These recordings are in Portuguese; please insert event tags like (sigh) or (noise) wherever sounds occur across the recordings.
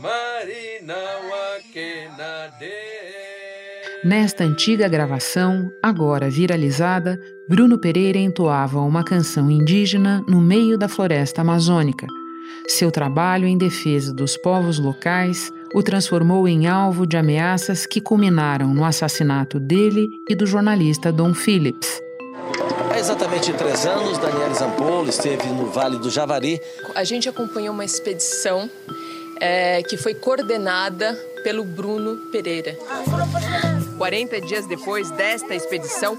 marina Nesta antiga gravação, agora viralizada, Bruno Pereira entoava uma canção indígena no meio da floresta amazônica. Seu trabalho em defesa dos povos locais o transformou em alvo de ameaças que culminaram no assassinato dele e do jornalista Dom Phillips. Há exatamente três anos, Daniela Zampolo esteve no Vale do Javari. A gente acompanhou uma expedição é, que foi coordenada pelo Bruno Pereira. 40 dias depois desta expedição.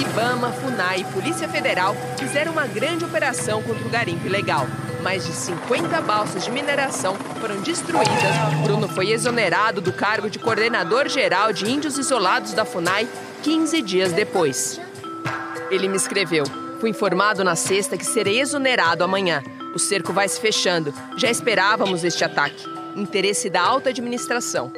Ibama, FUNAI e Polícia Federal fizeram uma grande operação contra o garimpo ilegal. Mais de 50 balsas de mineração foram destruídas. Bruno foi exonerado do cargo de coordenador geral de índios isolados da FUNAI 15 dias depois. Ele me escreveu: Fui informado na sexta que serei exonerado amanhã. O cerco vai se fechando. Já esperávamos este ataque. Interesse da alta administração.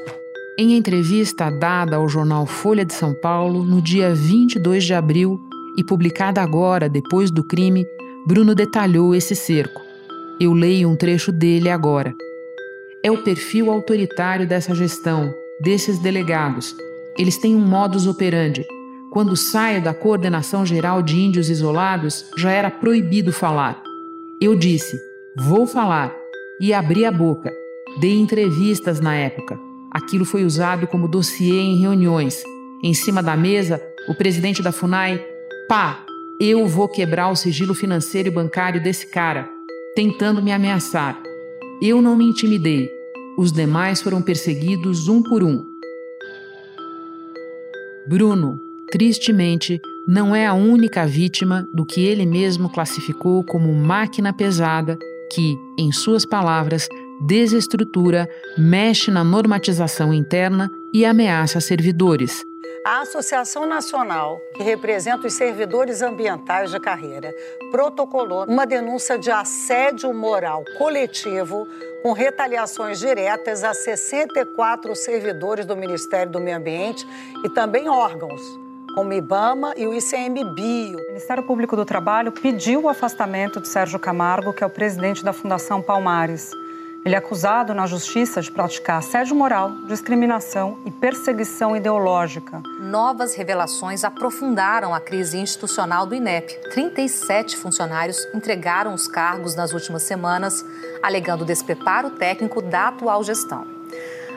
Em entrevista dada ao jornal Folha de São Paulo no dia 22 de abril e publicada agora depois do crime, Bruno detalhou esse cerco. Eu leio um trecho dele agora. É o perfil autoritário dessa gestão, desses delegados. Eles têm um modus operandi. Quando saio da coordenação geral de índios isolados, já era proibido falar. Eu disse: vou falar, e abri a boca. Dei entrevistas na época. Aquilo foi usado como dossiê em reuniões. Em cima da mesa, o presidente da FUNAI, pá, eu vou quebrar o sigilo financeiro e bancário desse cara, tentando me ameaçar. Eu não me intimidei. Os demais foram perseguidos um por um. Bruno, tristemente, não é a única vítima do que ele mesmo classificou como máquina pesada que, em suas palavras, desestrutura, mexe na normatização interna e ameaça servidores. A Associação Nacional, que representa os servidores ambientais de carreira, protocolou uma denúncia de assédio moral coletivo com retaliações diretas a 64 servidores do Ministério do Meio Ambiente e também órgãos como o IBAMA e o ICMBio. O Ministério Público do Trabalho pediu o afastamento de Sérgio Camargo, que é o presidente da Fundação Palmares. Ele é acusado na justiça de praticar assédio moral, discriminação e perseguição ideológica. Novas revelações aprofundaram a crise institucional do INEP. 37 funcionários entregaram os cargos nas últimas semanas, alegando despreparo técnico da atual gestão.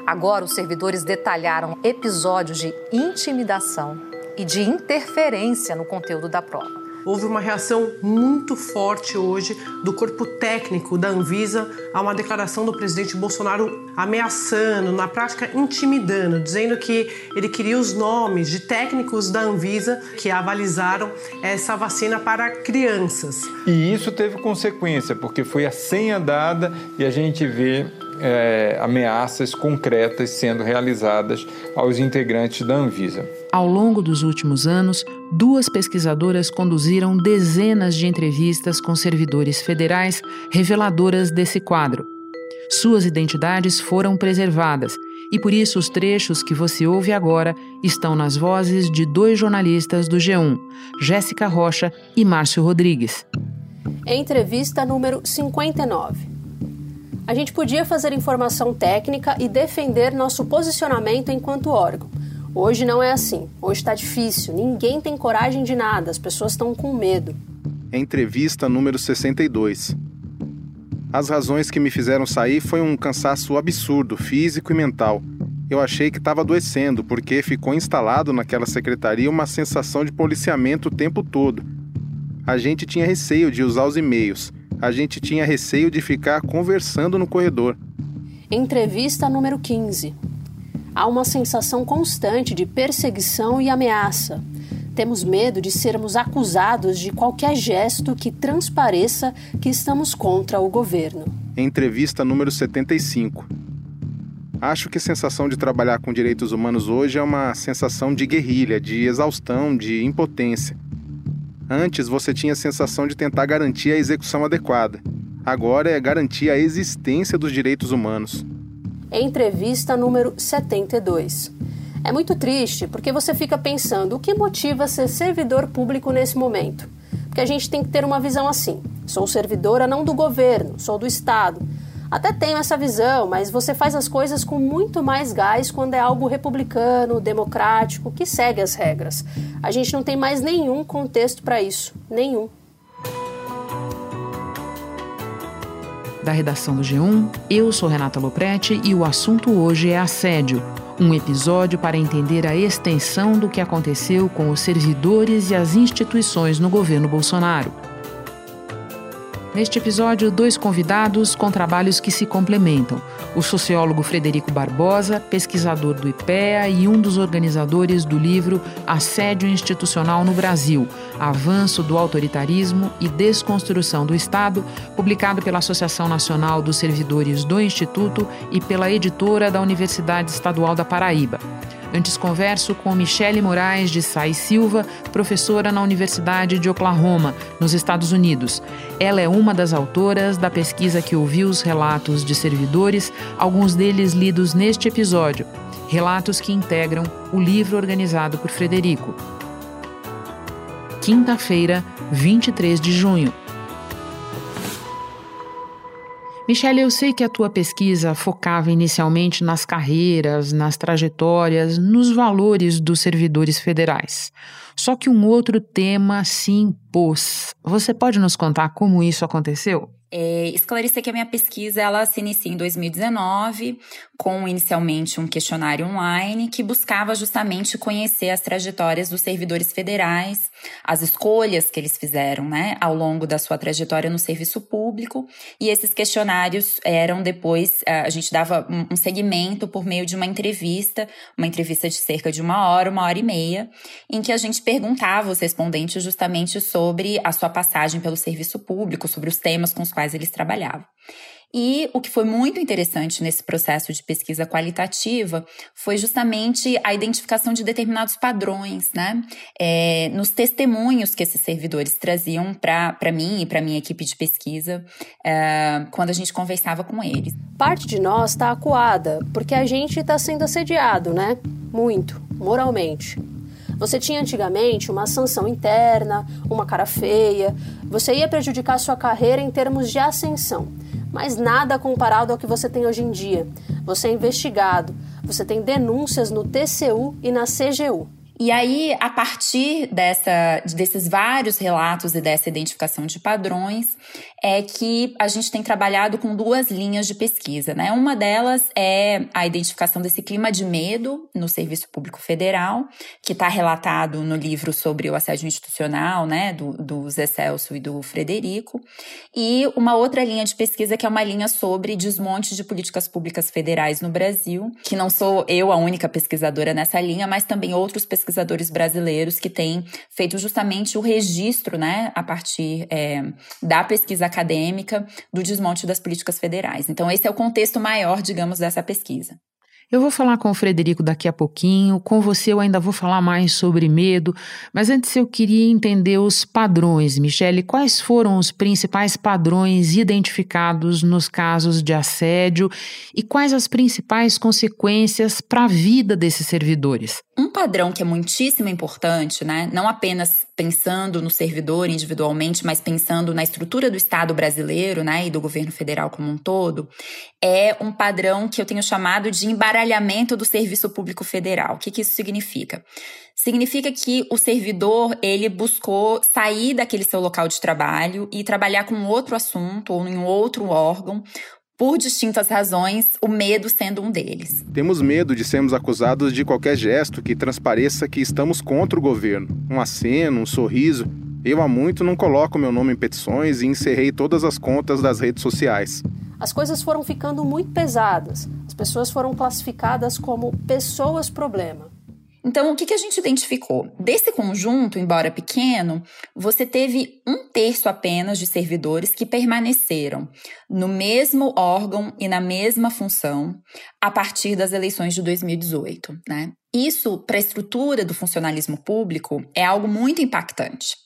Agora, os servidores detalharam episódios de intimidação e de interferência no conteúdo da prova. Houve uma reação muito forte hoje do corpo técnico da Anvisa a uma declaração do presidente Bolsonaro ameaçando, na prática intimidando, dizendo que ele queria os nomes de técnicos da Anvisa que avalizaram essa vacina para crianças. E isso teve consequência, porque foi a senha dada e a gente vê é, ameaças concretas sendo realizadas aos integrantes da Anvisa. Ao longo dos últimos anos, duas pesquisadoras conduziram dezenas de entrevistas com servidores federais reveladoras desse quadro. Suas identidades foram preservadas e por isso os trechos que você ouve agora estão nas vozes de dois jornalistas do G1, Jéssica Rocha e Márcio Rodrigues. Entrevista número 59. A gente podia fazer informação técnica e defender nosso posicionamento enquanto órgão. Hoje não é assim. Hoje está difícil. Ninguém tem coragem de nada. As pessoas estão com medo. Entrevista número 62. As razões que me fizeram sair foi um cansaço absurdo, físico e mental. Eu achei que estava adoecendo, porque ficou instalado naquela secretaria uma sensação de policiamento o tempo todo. A gente tinha receio de usar os e-mails a gente tinha receio de ficar conversando no corredor. Entrevista número 15. Há uma sensação constante de perseguição e ameaça. Temos medo de sermos acusados de qualquer gesto que transpareça que estamos contra o governo. Entrevista número 75. Acho que a sensação de trabalhar com direitos humanos hoje é uma sensação de guerrilha, de exaustão, de impotência. Antes você tinha a sensação de tentar garantir a execução adequada. Agora é garantir a existência dos direitos humanos. Entrevista número 72. É muito triste porque você fica pensando o que motiva ser servidor público nesse momento. Porque a gente tem que ter uma visão assim: sou servidora não do governo, sou do Estado. Até tenho essa visão, mas você faz as coisas com muito mais gás quando é algo republicano, democrático, que segue as regras. A gente não tem mais nenhum contexto para isso. Nenhum. Da redação do G1, eu sou Renata Loprete e o assunto hoje é assédio. Um episódio para entender a extensão do que aconteceu com os servidores e as instituições no governo Bolsonaro. Neste episódio, dois convidados com trabalhos que se complementam: o sociólogo Frederico Barbosa, pesquisador do IPEA e um dos organizadores do livro Assédio Institucional no Brasil: Avanço do Autoritarismo e Desconstrução do Estado, publicado pela Associação Nacional dos Servidores do Instituto e pela editora da Universidade Estadual da Paraíba. Antes converso com Michele Moraes de Sais Silva, professora na Universidade de Oklahoma, nos Estados Unidos. Ela é uma das autoras da pesquisa que ouviu os relatos de servidores, alguns deles lidos neste episódio. Relatos que integram o livro organizado por Frederico. Quinta-feira, 23 de junho. Michelle, eu sei que a tua pesquisa focava inicialmente nas carreiras, nas trajetórias, nos valores dos servidores federais. Só que um outro tema se impôs. Você pode nos contar como isso aconteceu? É, esclarecer que a minha pesquisa ela se inicia em 2019, com inicialmente um questionário online que buscava justamente conhecer as trajetórias dos servidores federais, as escolhas que eles fizeram né, ao longo da sua trajetória no serviço público. E esses questionários eram depois, eh, a gente dava um segmento por meio de uma entrevista, uma entrevista de cerca de uma hora, uma hora e meia, em que a gente perguntava aos respondentes justamente sobre a sua passagem pelo serviço público, sobre os temas com os quais quais eles trabalhavam. E o que foi muito interessante nesse processo de pesquisa qualitativa foi justamente a identificação de determinados padrões, né? É, nos testemunhos que esses servidores traziam para mim e para minha equipe de pesquisa é, quando a gente conversava com eles. Parte de nós está acuada porque a gente está sendo assediado, né? Muito, moralmente. Você tinha antigamente uma sanção interna, uma cara feia, você ia prejudicar sua carreira em termos de ascensão, mas nada comparado ao que você tem hoje em dia. Você é investigado, você tem denúncias no TCU e na CGU. E aí, a partir dessa, desses vários relatos e dessa identificação de padrões, é que a gente tem trabalhado com duas linhas de pesquisa, né? Uma delas é a identificação desse clima de medo no Serviço Público Federal, que está relatado no livro sobre o assédio institucional, né, do, do Zé Celso e do Frederico, e uma outra linha de pesquisa que é uma linha sobre desmonte de políticas públicas federais no Brasil, que não sou eu a única pesquisadora nessa linha, mas também outros pesquisadores pesquisadores brasileiros que têm feito justamente o registro, né, a partir é, da pesquisa acadêmica, do desmonte das políticas federais. Então, esse é o contexto maior, digamos, dessa pesquisa. Eu vou falar com o Frederico daqui a pouquinho, com você eu ainda vou falar mais sobre medo, mas antes eu queria entender os padrões. Michele, quais foram os principais padrões identificados nos casos de assédio e quais as principais consequências para a vida desses servidores? Um padrão que é muitíssimo importante, né? Não apenas pensando no servidor individualmente, mas pensando na estrutura do Estado brasileiro, né, e do governo federal como um todo, é um padrão que eu tenho chamado de embaralhamento do serviço público federal. O que, que isso significa? Significa que o servidor ele buscou sair daquele seu local de trabalho e trabalhar com outro assunto ou em outro órgão por distintas razões, o medo sendo um deles. Temos medo de sermos acusados de qualquer gesto que transpareça que estamos contra o governo. Um aceno, um sorriso. Eu há muito não coloco meu nome em petições e encerrei todas as contas das redes sociais. As coisas foram ficando muito pesadas. As pessoas foram classificadas como pessoas problema. Então, o que, que a gente identificou? Desse conjunto, embora pequeno, você teve um terço apenas de servidores que permaneceram no mesmo órgão e na mesma função a partir das eleições de 2018. Né? Isso, para a estrutura do funcionalismo público, é algo muito impactante.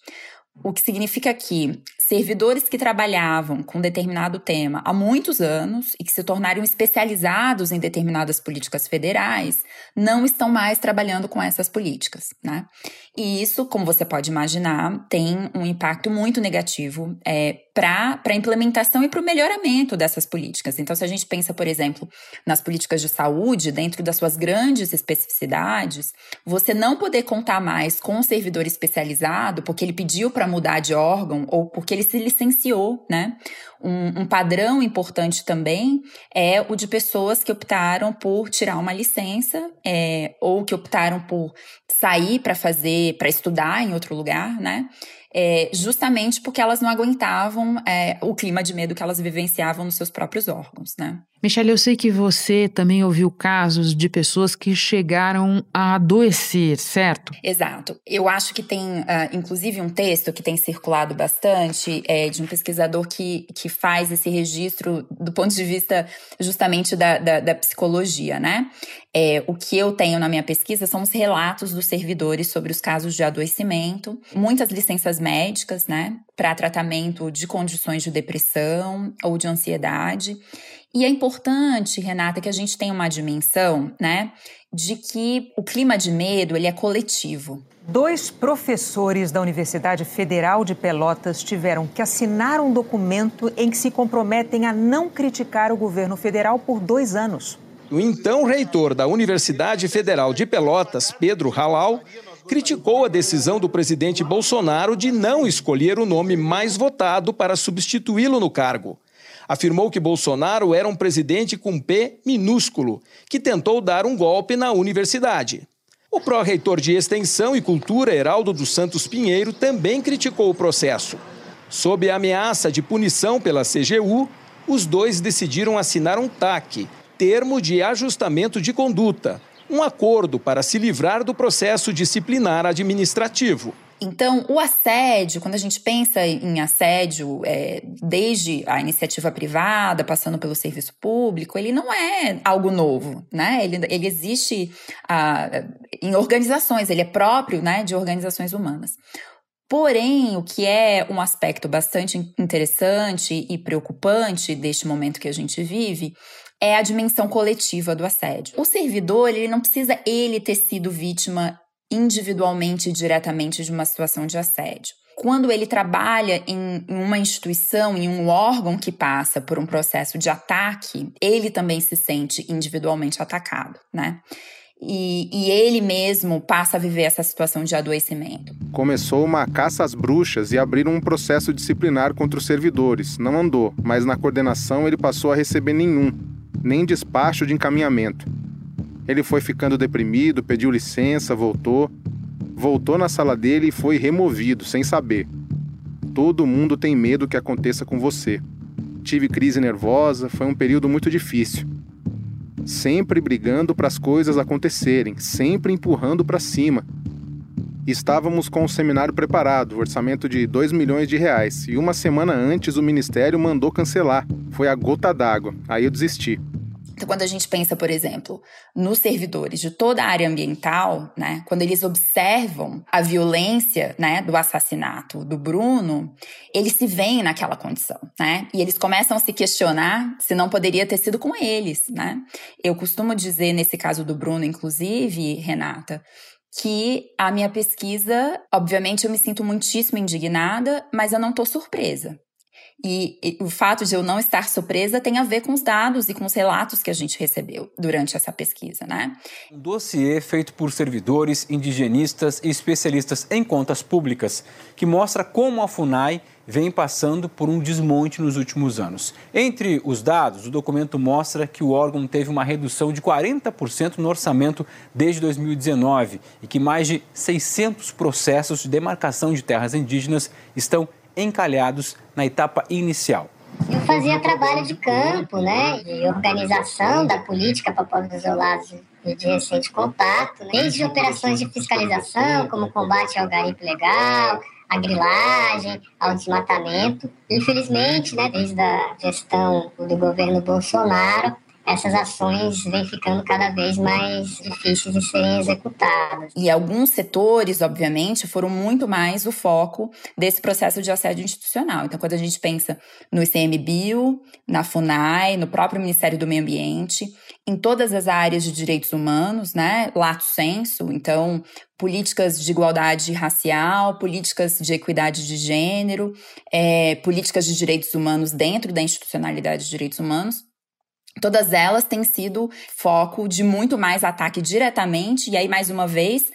O que significa que servidores que trabalhavam com determinado tema há muitos anos e que se tornaram especializados em determinadas políticas federais não estão mais trabalhando com essas políticas, né? E isso, como você pode imaginar, tem um impacto muito negativo é, para a implementação e para o melhoramento dessas políticas. Então, se a gente pensa, por exemplo, nas políticas de saúde, dentro das suas grandes especificidades, você não poder contar mais com um servidor especializado porque ele pediu para mudar de órgão ou porque ele se licenciou, né? Um, um, padrão importante também é o de pessoas que optaram por tirar uma licença é, ou que optaram por sair para fazer, para estudar em outro lugar, né? É, justamente porque elas não aguentavam é, o clima de medo que elas vivenciavam nos seus próprios órgãos, né? Michelle, eu sei que você também ouviu casos de pessoas que chegaram a adoecer, certo? Exato. Eu acho que tem, uh, inclusive, um texto que tem circulado bastante é, de um pesquisador que, que faz esse registro do ponto de vista justamente da, da, da psicologia, né? É, o que eu tenho na minha pesquisa são os relatos dos servidores sobre os casos de adoecimento, muitas licenças médicas, né, para tratamento de condições de depressão ou de ansiedade. E é importante, Renata, que a gente tenha uma dimensão, né, de que o clima de medo ele é coletivo. Dois professores da Universidade Federal de Pelotas tiveram que assinar um documento em que se comprometem a não criticar o governo federal por dois anos. O então reitor da Universidade Federal de Pelotas, Pedro Halal, criticou a decisão do presidente Bolsonaro de não escolher o nome mais votado para substituí-lo no cargo afirmou que Bolsonaro era um presidente com P minúsculo, que tentou dar um golpe na universidade. O pró-reitor de Extensão e Cultura, Heraldo dos Santos Pinheiro, também criticou o processo. Sob a ameaça de punição pela CGU, os dois decidiram assinar um TAC, termo de ajustamento de conduta, um acordo para se livrar do processo disciplinar administrativo. Então, o assédio, quando a gente pensa em assédio, é, desde a iniciativa privada, passando pelo serviço público, ele não é algo novo, né? Ele, ele existe ah, em organizações, ele é próprio né, de organizações humanas. Porém, o que é um aspecto bastante interessante e preocupante deste momento que a gente vive é a dimensão coletiva do assédio. O servidor, ele não precisa ele ter sido vítima individualmente e diretamente de uma situação de assédio. Quando ele trabalha em, uma instituição, em um órgão que passa por um processo de ataque, ele também se sente individualmente atacado, né? E, e, ele mesmo passa a viver essa situação de adoecimento. Começou uma caça às bruxas e abriram um processo disciplinar contra os servidores. Não andou, mas na coordenação ele passou a receber nenhum, nem despacho de encaminhamento. Ele foi ficando deprimido, pediu licença, voltou. Voltou na sala dele e foi removido, sem saber. Todo mundo tem medo que aconteça com você. Tive crise nervosa, foi um período muito difícil. Sempre brigando para as coisas acontecerem, sempre empurrando para cima. Estávamos com o seminário preparado, orçamento de 2 milhões de reais, e uma semana antes o ministério mandou cancelar. Foi a gota d'água. Aí eu desisti. Então, quando a gente pensa, por exemplo, nos servidores de toda a área ambiental, né, quando eles observam a violência, né, do assassinato do Bruno, eles se veem naquela condição, né? E eles começam a se questionar se não poderia ter sido com eles, né? Eu costumo dizer nesse caso do Bruno, inclusive, Renata, que a minha pesquisa, obviamente, eu me sinto muitíssimo indignada, mas eu não estou surpresa. E, e, o fato de eu não estar surpresa tem a ver com os dados e com os relatos que a gente recebeu durante essa pesquisa, né? Um dossiê feito por servidores, indigenistas e especialistas em contas públicas que mostra como a FUNAI vem passando por um desmonte nos últimos anos. Entre os dados, o documento mostra que o órgão teve uma redução de 40% no orçamento desde 2019 e que mais de 600 processos de demarcação de terras indígenas estão encalhados na etapa inicial. Eu fazia trabalho de campo, né, de organização da política para povos isolados de recente contato, né? desde operações de fiscalização, como combate ao garimpo legal, a grilagem, ao desmatamento. Infelizmente, né, desde a gestão do governo Bolsonaro, essas ações vêm ficando cada vez mais difíceis de serem executadas. E alguns setores, obviamente, foram muito mais o foco desse processo de assédio institucional. Então, quando a gente pensa no ICMBio, na FUNAI, no próprio Ministério do Meio Ambiente, em todas as áreas de direitos humanos, né, lato senso, então políticas de igualdade racial, políticas de equidade de gênero, é, políticas de direitos humanos dentro da institucionalidade de direitos humanos, Todas elas têm sido foco de muito mais ataque diretamente, e aí, mais uma vez,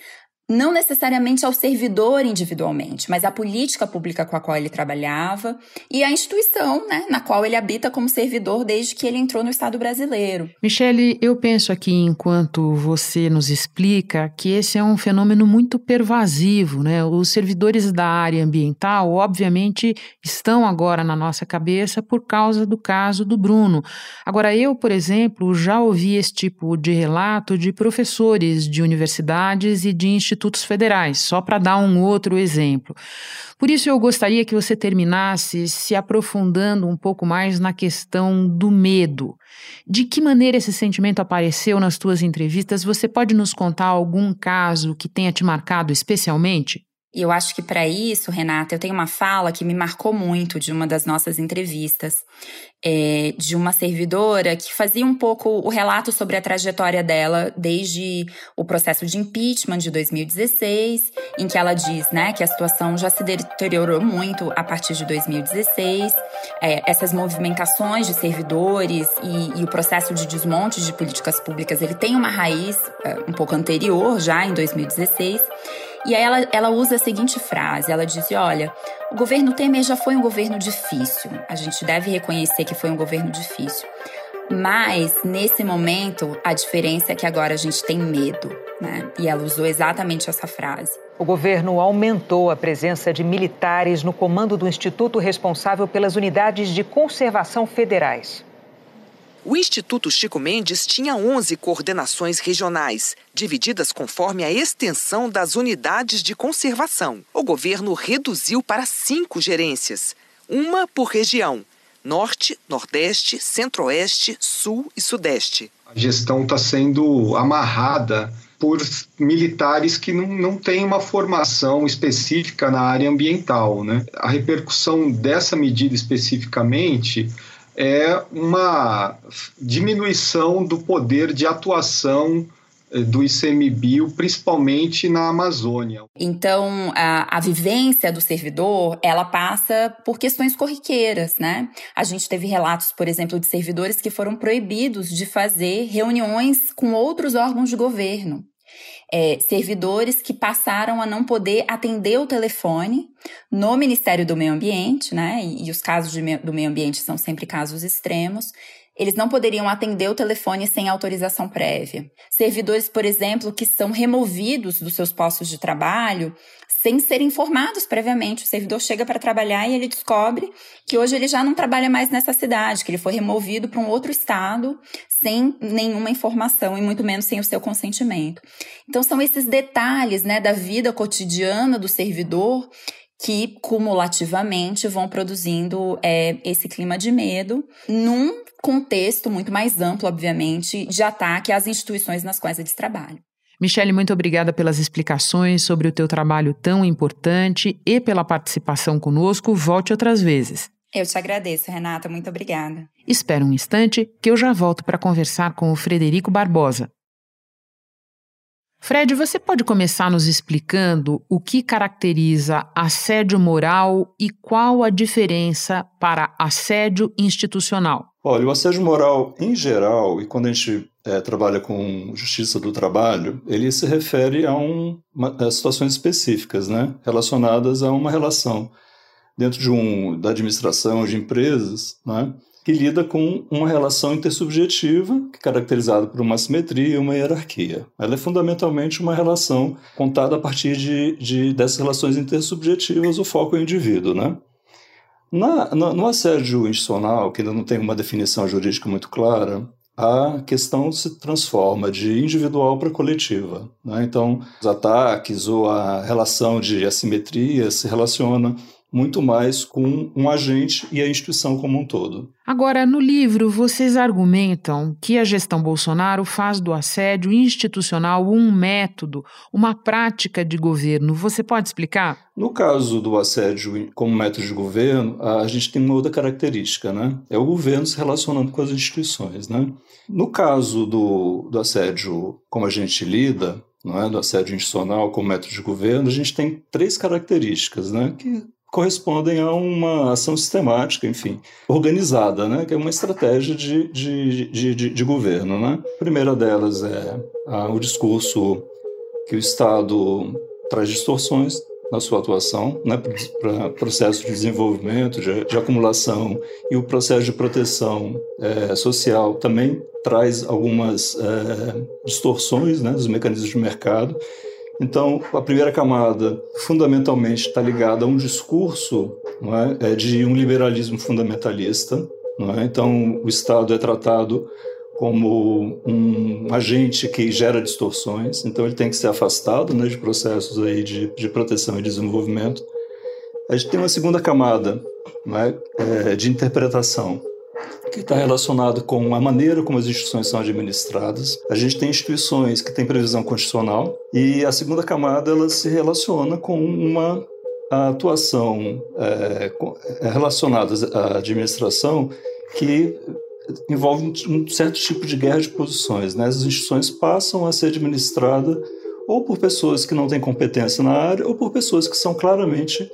não necessariamente ao servidor individualmente, mas à política pública com a qual ele trabalhava e à instituição né, na qual ele habita como servidor desde que ele entrou no Estado brasileiro. Michele, eu penso aqui, enquanto você nos explica, que esse é um fenômeno muito pervasivo. Né? Os servidores da área ambiental, obviamente, estão agora na nossa cabeça por causa do caso do Bruno. Agora, eu, por exemplo, já ouvi esse tipo de relato de professores de universidades e de instituições institutos federais, só para dar um outro exemplo. Por isso, eu gostaria que você terminasse se aprofundando um pouco mais na questão do medo. De que maneira esse sentimento apareceu nas tuas entrevistas? Você pode nos contar algum caso que tenha te marcado especialmente? E eu acho que para isso, Renata, eu tenho uma fala que me marcou muito de uma das nossas entrevistas, é, de uma servidora que fazia um pouco o relato sobre a trajetória dela desde o processo de impeachment de 2016, em que ela diz né, que a situação já se deteriorou muito a partir de 2016. É, essas movimentações de servidores e, e, o processo de desmonte de políticas públicas, ele tem uma raiz é, um pouco anterior, já em 2016. E aí ela, ela usa a seguinte frase: ela diz: olha, o governo Temer já foi um governo difícil. A gente deve reconhecer que foi um governo difícil. Mas, nesse momento, a diferença é que agora a gente tem medo, né? E ela usou exatamente essa frase. O governo aumentou a presença de militares no comando do instituto responsável pelas unidades de conservação federais. O Instituto Chico Mendes tinha 11 coordenações regionais, divididas conforme a extensão das unidades de conservação. O governo reduziu para cinco gerências, uma por região: Norte, Nordeste, Centro-Oeste, Sul e Sudeste. A gestão está sendo amarrada por militares que não, não têm uma formação específica na área ambiental. Né? A repercussão dessa medida especificamente é uma diminuição do poder de atuação eh, do ICMBio, principalmente na Amazônia. Então, a, a, vivência do servidor, ela passa por questões corriqueiras, né? A gente teve relatos, por exemplo, de servidores que foram proibidos de fazer reuniões com outros órgãos de governo é, servidores que passaram a não poder atender o telefone no Ministério do Meio Ambiente, né? E, e os casos do meio ambiente são sempre casos extremos. Eles não poderiam atender o telefone sem autorização prévia. Servidores, por exemplo, que são removidos dos seus postos de trabalho sem serem informados previamente. O servidor chega para trabalhar e ele descobre que hoje ele já não trabalha mais nessa cidade, que ele foi removido para um outro estado sem nenhuma informação e muito menos sem o seu consentimento. Então são esses detalhes, né, da vida cotidiana do servidor que cumulativamente vão produzindo é, esse clima de medo num contexto muito mais amplo, obviamente, de ataque às instituições nas quais eles trabalham. Michele, muito obrigada pelas explicações sobre o teu trabalho tão importante e pela participação conosco. Volte outras vezes. Eu te agradeço, Renata. Muito obrigada. Espera um instante que eu já volto para conversar com o Frederico Barbosa. Fred, você pode começar nos explicando o que caracteriza assédio moral e qual a diferença para assédio institucional? Olha, o assédio moral em geral, e quando a gente é, trabalha com justiça do trabalho, ele se refere a, um, a situações específicas, né, relacionadas a uma relação dentro de um, da administração de empresas, né, que lida com uma relação intersubjetiva, que é caracterizada por uma simetria e uma hierarquia. Ela é fundamentalmente uma relação contada a partir de, de dessas relações intersubjetivas, o foco é o indivíduo, né? Na, no, assédio institucional, que ainda não tem uma definição jurídica muito clara, a questão se transforma de individual para coletiva. Né? Então, os ataques ou a relação de assimetria se relaciona muito mais com um agente e a instituição como um todo. Agora, no livro, vocês argumentam que a gestão Bolsonaro faz do assédio institucional um método, uma prática de governo. Você pode explicar? No caso do assédio como método de governo, a gente tem uma outra característica, né? É o governo se relacionando com as instituições, né? No caso do, do assédio como a gente lida, não é, do assédio institucional como método de governo, a gente tem três características, né? Que correspondem a uma ação sistemática, enfim, organizada, né? que é uma estratégia de, de, de, de, de governo. Né? A primeira delas é a, o discurso que o Estado traz distorções na sua atuação, né, para processo de desenvolvimento, de, de, acumulação e o processo de proteção é, social também traz algumas é, distorções né, dos mecanismos de mercado então, a primeira camada fundamentalmente está ligada a um discurso é, é, de um liberalismo fundamentalista. É? Então, o Estado é tratado como um agente que gera distorções, então ele tem que ser afastado né, de processos aí de, de proteção e desenvolvimento. A gente tem uma segunda camada é, de interpretação, que está relacionado com a maneira como as instituições são administradas. A gente tem instituições que têm previsão constitucional e a segunda camada ela se relaciona com uma atuação é, relacionada à administração que envolve um certo tipo de guerra de posições. Né? As instituições passam a ser administradas ou por pessoas que não têm competência na área ou por pessoas que são claramente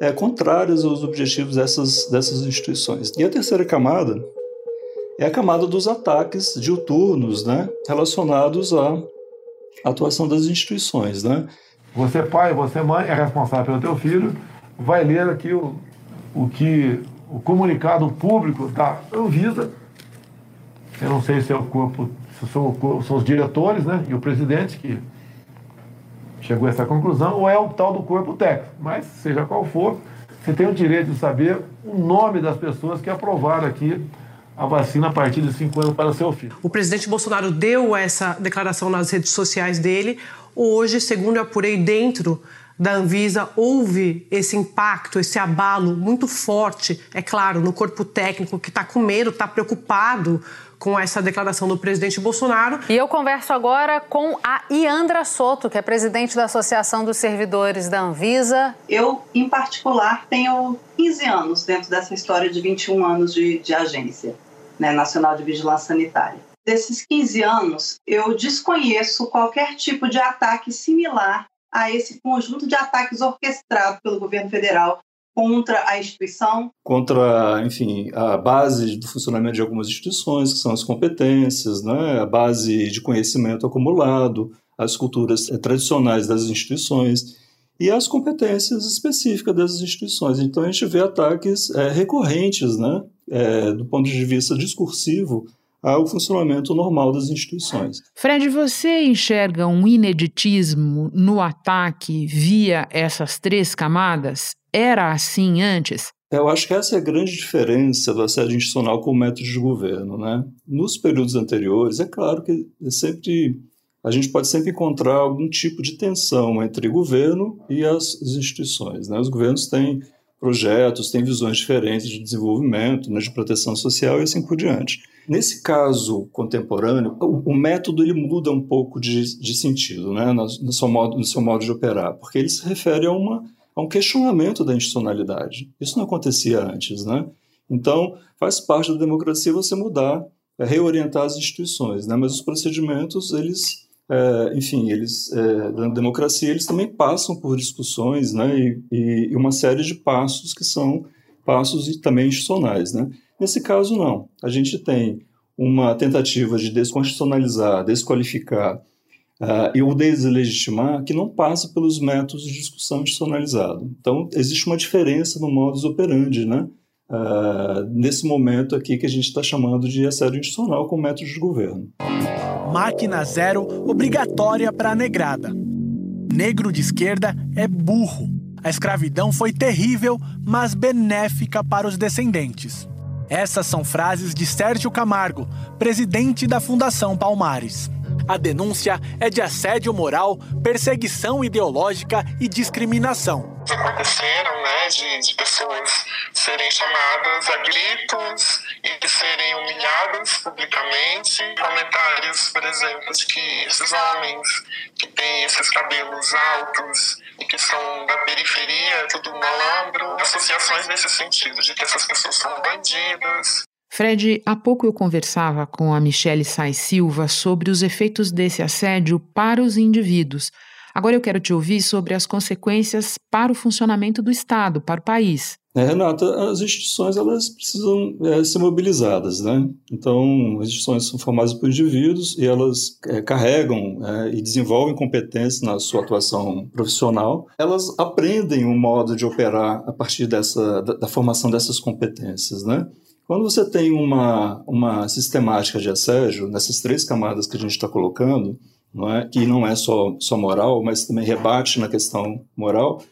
é, contrárias aos objetivos dessas, dessas instituições. E a terceira camada é a camada dos ataques diuturnos né, relacionados à atuação das instituições. Né? Você, pai, você, mãe, é responsável pelo teu filho, vai ler aqui o, o que o comunicado público da Anvisa. Eu não sei se é o corpo, se são, são os diretores né, e o presidente que chegou a essa conclusão, ou é o tal do corpo técnico. Mas, seja qual for, você tem o direito de saber o nome das pessoas que aprovaram aqui a vacina a partir de 5 anos para seu filho. O presidente Bolsonaro deu essa declaração nas redes sociais dele. Hoje, segundo eu apurei dentro da Anvisa, houve esse impacto, esse abalo muito forte, é claro, no corpo técnico que está com medo, está preocupado com essa declaração do presidente Bolsonaro. E eu converso agora com a Iandra Soto, que é presidente da Associação dos Servidores da Anvisa. Eu, em particular, tenho 15 anos dentro dessa história de 21 anos de, de agência né, nacional de vigilância sanitária. Desses 15 anos, eu desconheço qualquer tipo de ataque similar a esse conjunto de ataques orquestrado pelo governo federal contra a instituição? Contra, enfim, a base do funcionamento de algumas instituições, que são as competências, né, a base de conhecimento acumulado, as culturas tradicionais das instituições e as competências específicas das instituições. Então a gente vê ataques é, recorrentes, né, é, do ponto de vista discursivo, ao funcionamento normal das instituições. Fred, você enxerga um ineditismo no ataque via essas três camadas? Era assim antes? Eu acho que essa é a grande diferença do assédio institucional com o método de governo. Né? Nos períodos anteriores, é claro que é sempre a gente pode sempre encontrar algum tipo de tensão entre governo e as instituições. Né? Os governos têm projetos, têm visões diferentes de desenvolvimento, né, de proteção social e assim por diante. Nesse caso contemporâneo, o, o método ele muda um pouco de, de sentido né, no, no, seu modo, no seu modo de operar, porque ele se refere a, uma, a um questionamento da institucionalidade. Isso não acontecia antes. Né? Então, faz parte da democracia você mudar, é, reorientar as instituições, né? mas os procedimentos, eles é, enfim, eles é, na democracia eles também passam por discussões, né, e, e, uma série de passos que são passos também institucionais, né. Nesse caso não, a gente tem uma tentativa de desconstitucionalizar, desqualificar uh, e ou deslegitimar que não passa pelos métodos de discussão institucionalizado. Então existe uma diferença no modus operandi, né, uh, nesse momento aqui que a gente está chamando de assédio institucional com método de governo máquina zero obrigatória para a negrada. Negro de esquerda é burro. A escravidão foi terrível, mas benéfica para os descendentes. Essas são frases de Sérgio Camargo, presidente da Fundação Palmares. A denúncia é de assédio moral, perseguição ideológica e discriminação. Aconteceram, né, de, de pessoas serem chamadas a gritos e de serem humilhadas publicamente. Comentários, por exemplo, de que esses homens que têm esses cabelos altos e que são da periferia, tudo malandro, associações nesse sentido, de que essas pessoas são bandidas. Fred, há pouco eu conversava com a Michele Sais Silva sobre os efeitos desse assédio para os indivíduos. Agora eu quero te ouvir sobre as consequências para o funcionamento do Estado, para o país. É, Renata, as instituições elas precisam é, ser mobilizadas, né? Então, as instituições são formadas por indivíduos e elas é, carregam é, e desenvolvem competências na sua atuação profissional. Elas aprendem um modo de operar a partir dessa da, da formação dessas competências, né? Quando você tem uma, uma sistemática de assédio, nessas três camadas que a gente está colocando, não é? que não é só, só moral, mas também rebate na questão moral,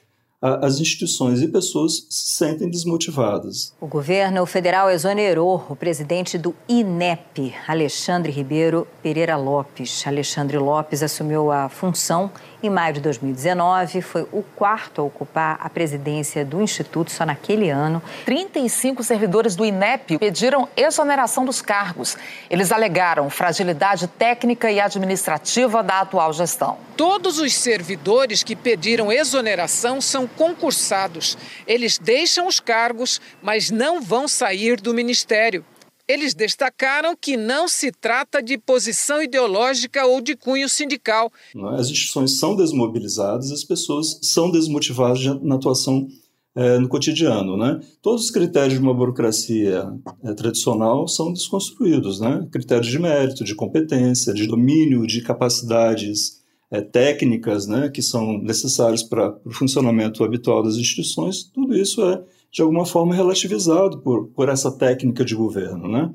as instituições e pessoas se sentem desmotivadas. O governo federal exonerou o presidente do INEP, Alexandre Ribeiro Pereira Lopes. Alexandre Lopes assumiu a função em maio de 2019, foi o quarto a ocupar a presidência do Instituto só naquele ano. 35 servidores do INEP pediram exoneração dos cargos. Eles alegaram fragilidade técnica e administrativa da atual gestão. Todos os servidores que pediram exoneração são concursados. Eles deixam os cargos, mas não vão sair do ministério. Eles destacaram que não se trata de posição ideológica ou de cunho sindical. É? As instituições são desmobilizadas, as pessoas são desmotivadas na atuação é, no cotidiano. Né? Todos os critérios de uma burocracia é, tradicional são desconstruídos. Né? Critérios de mérito, de competência, de domínio, de capacidades é, técnicas né, que são necessárias para o funcionamento habitual das instituições, tudo isso é de alguma forma relativizado por, por essa técnica de governo, né?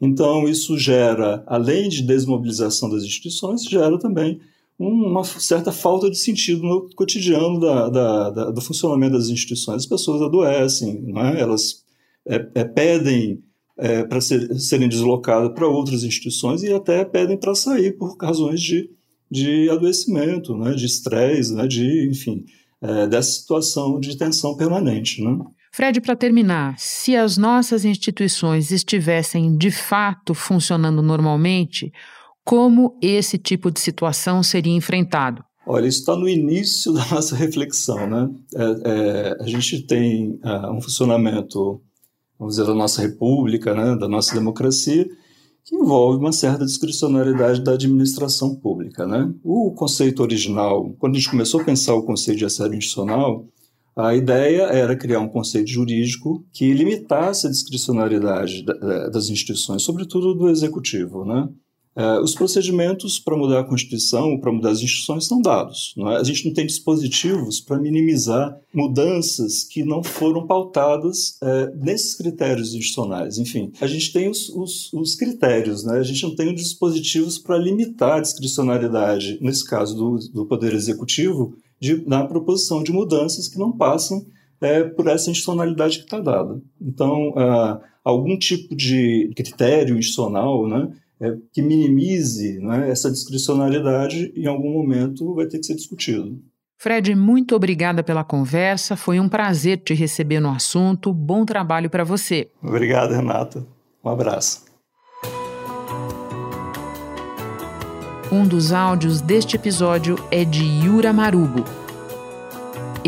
Então, isso gera, além de desmobilização das instituições, gera também uma certa falta de sentido no cotidiano da, da, da, do funcionamento das instituições. As pessoas adoecem, é? elas é, é, pedem é, para ser, serem deslocadas para outras instituições e até pedem para sair por razões de, de adoecimento, né? de estresse, né? de, enfim, é, dessa situação de tensão permanente. Né? Fred, para terminar, se as nossas instituições estivessem de fato funcionando normalmente, como esse tipo de situação seria enfrentado? Olha, isso está no início (laughs) da nossa reflexão, né? É, é, a gente tem é, um funcionamento, vamos dizer, da nossa república, né, da nossa democracia, que envolve uma certa discricionariedade da administração pública, né? O conceito original, quando a gente começou a pensar o conceito de assédio institucional, a ideia era criar um conceito jurídico que limitasse a discricionariedade das instituições, sobretudo do executivo. Né? É, os procedimentos para mudar a Constituição, para mudar as instituições, são dados. É? A gente não tem dispositivos para minimizar mudanças que não foram pautadas é, nesses critérios institucionais. Enfim, a gente tem os, os, os critérios, né? a gente não tem os dispositivos para limitar a discricionariedade, nesse caso do, do Poder Executivo, de, na proposição de mudanças que não passam é, por essa institucionalidade que está dada. Então, uh, algum tipo de critério institucional né, é, que minimize né, essa discricionariedade, em algum momento vai ter que ser discutido. Fred, muito obrigada pela conversa. Foi um prazer te receber no assunto. Bom trabalho para você. Obrigado, Renata. Um abraço. Um dos áudios deste episódio é de Yura Marubo.